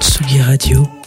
Tsugi Radio.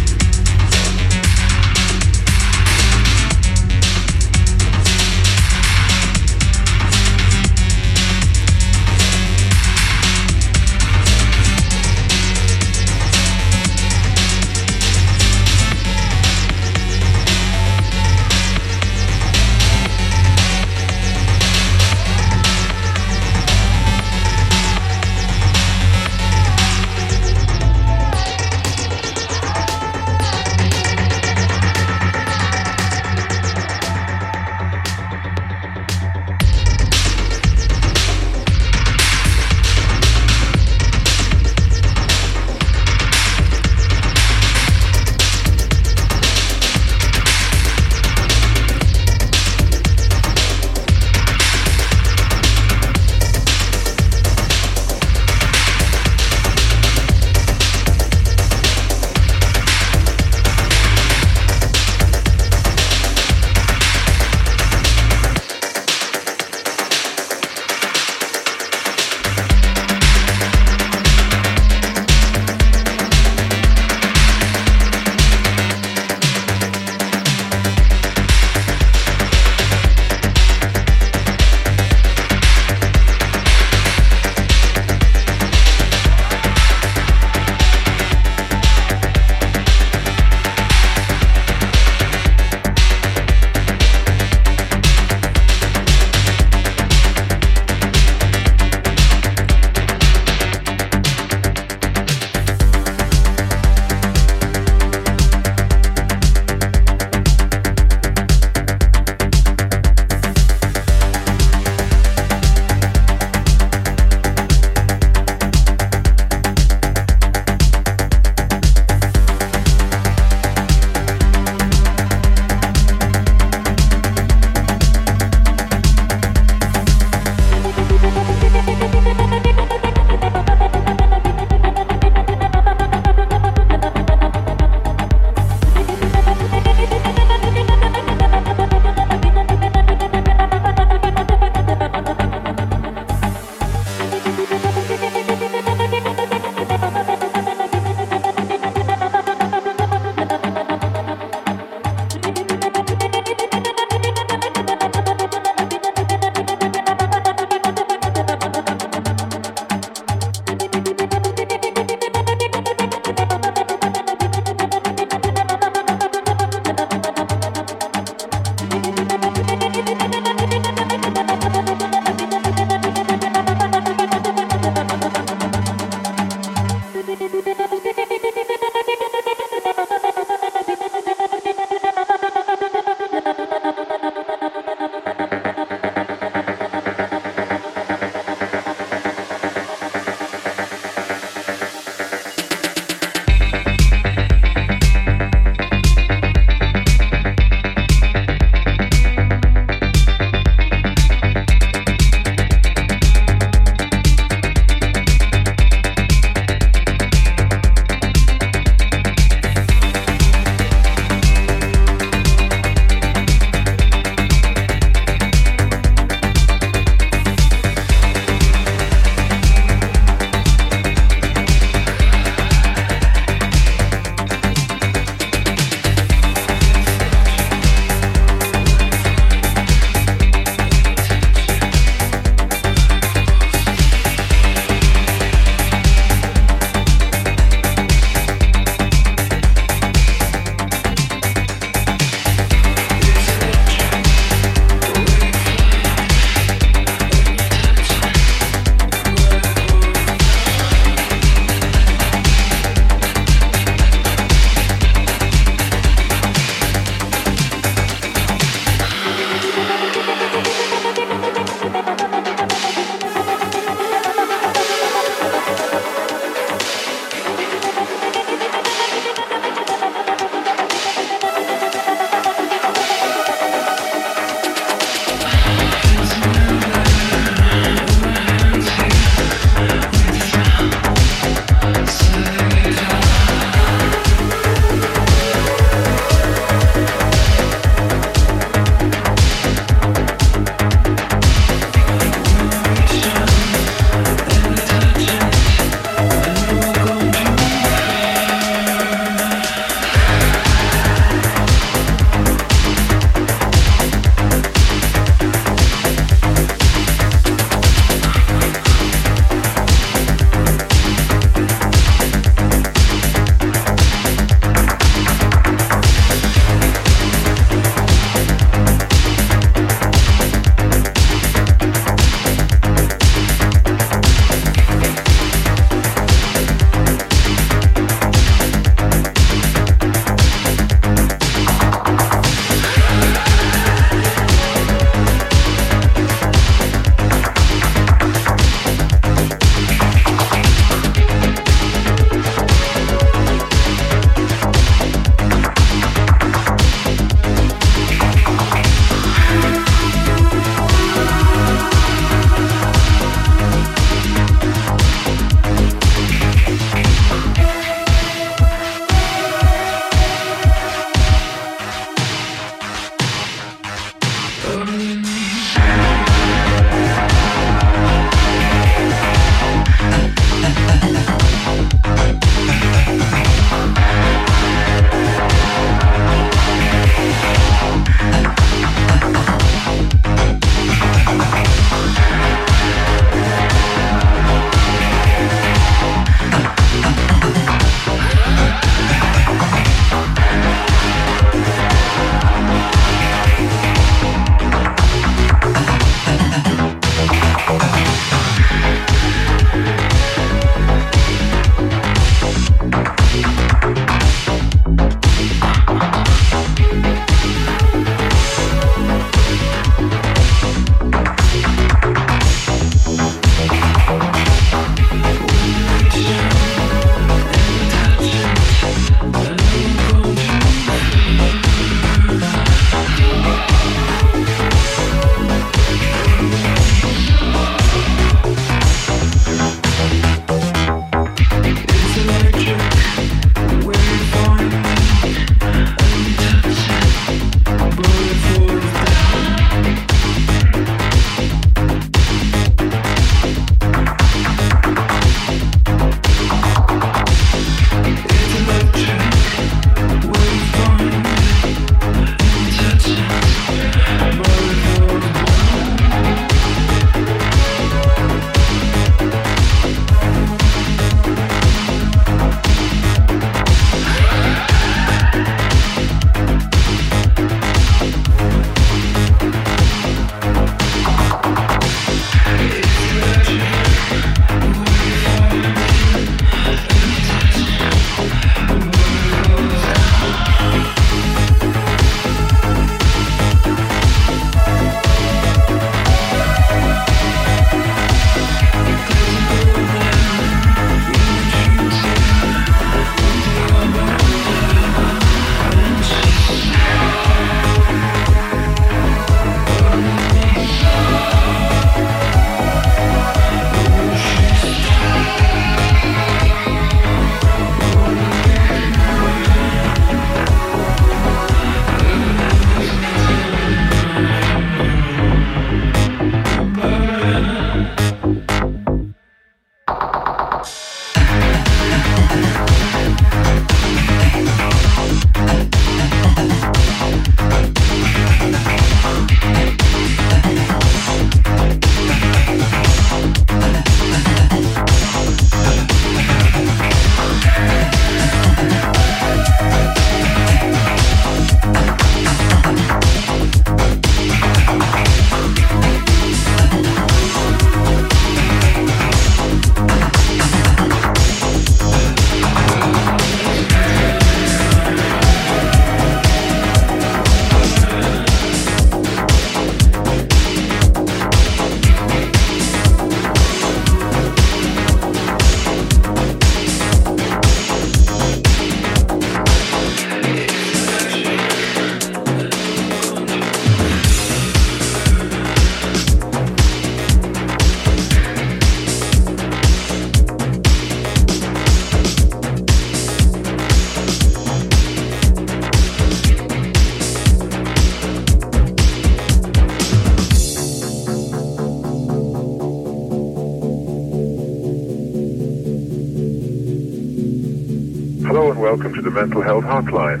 To the mental health hotline.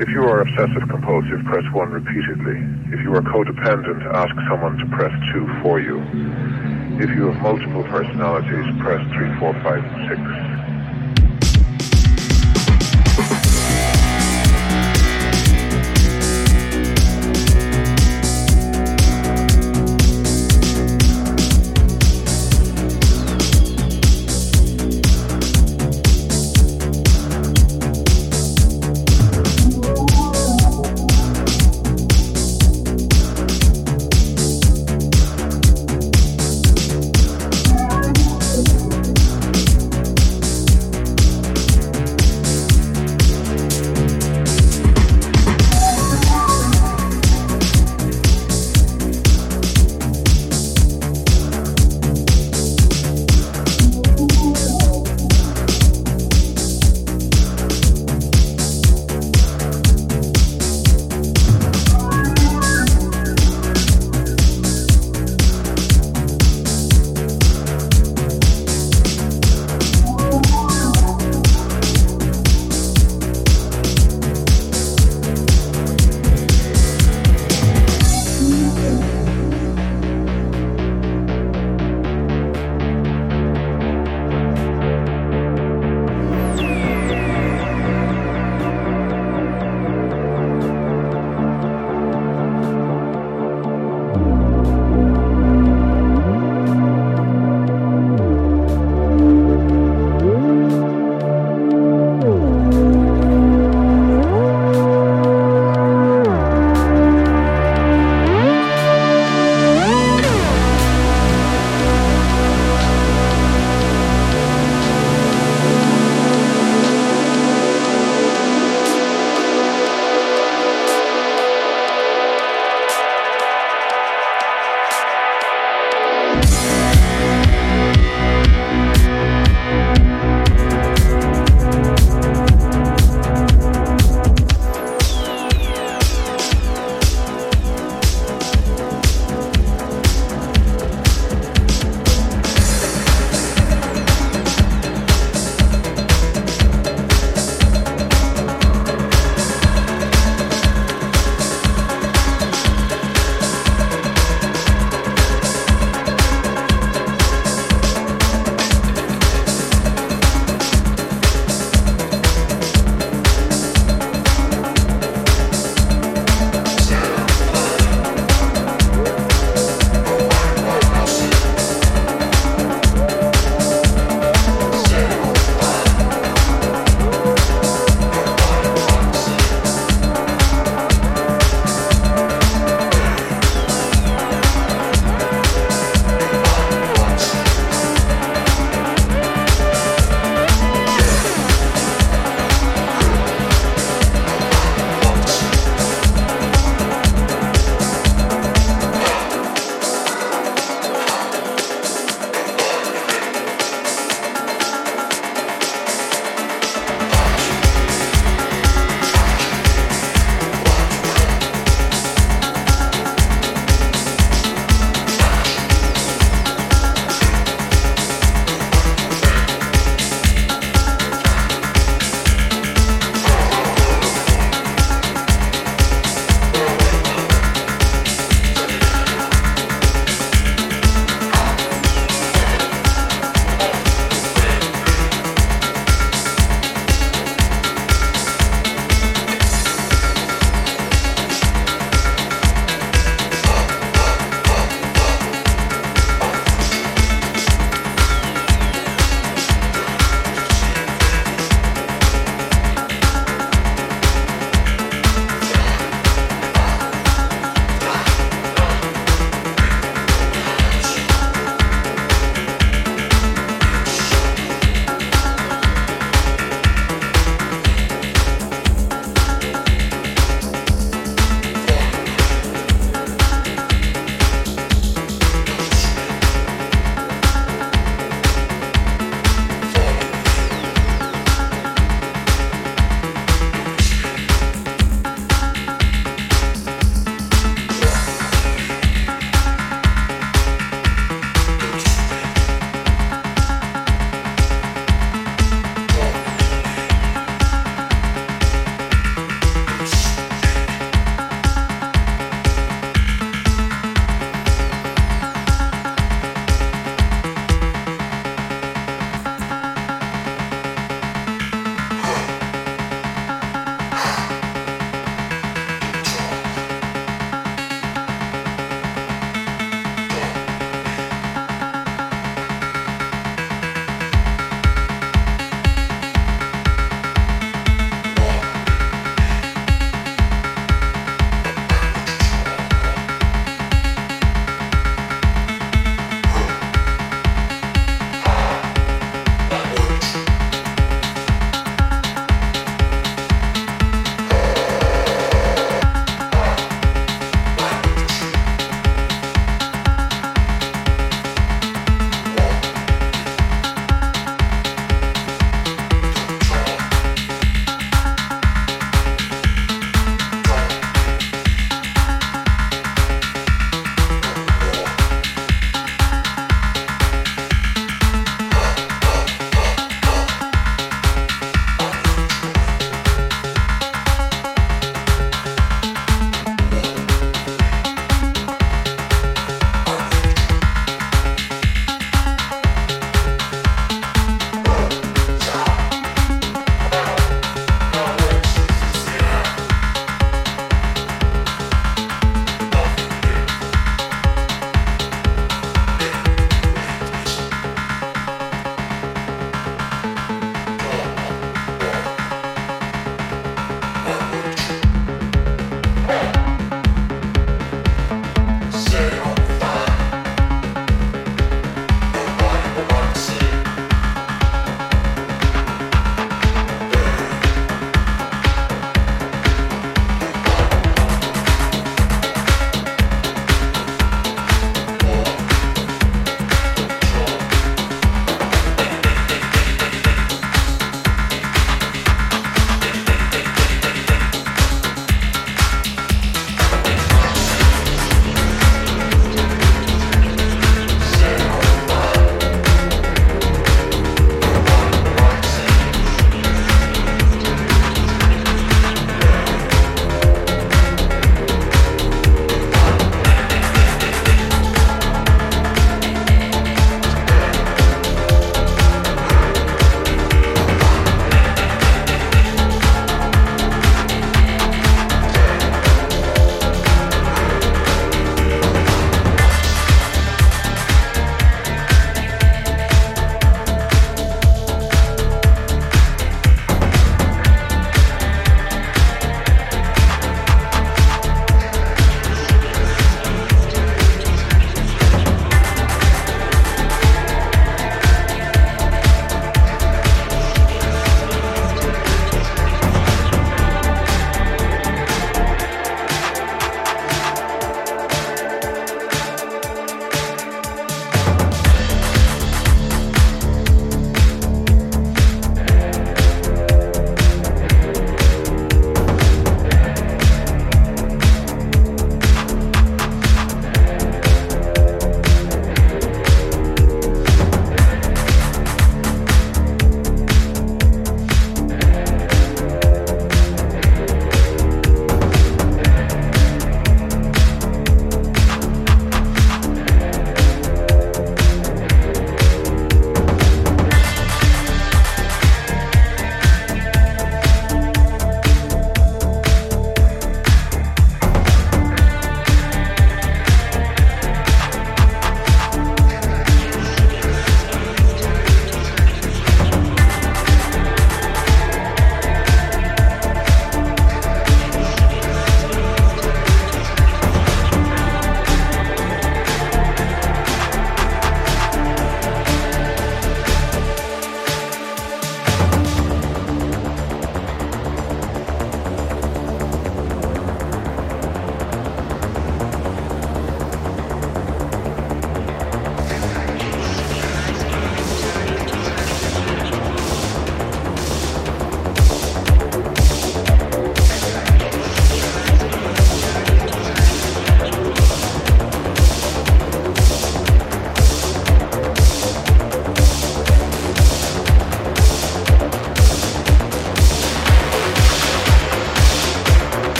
If you are obsessive compulsive, press 1 repeatedly. If you are codependent, ask someone to press 2 for you. If you have multiple personalities, press 3, 4, 5, 6.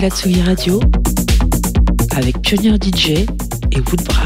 La Tsugi Radio avec Pionnier DJ et Woodbrass.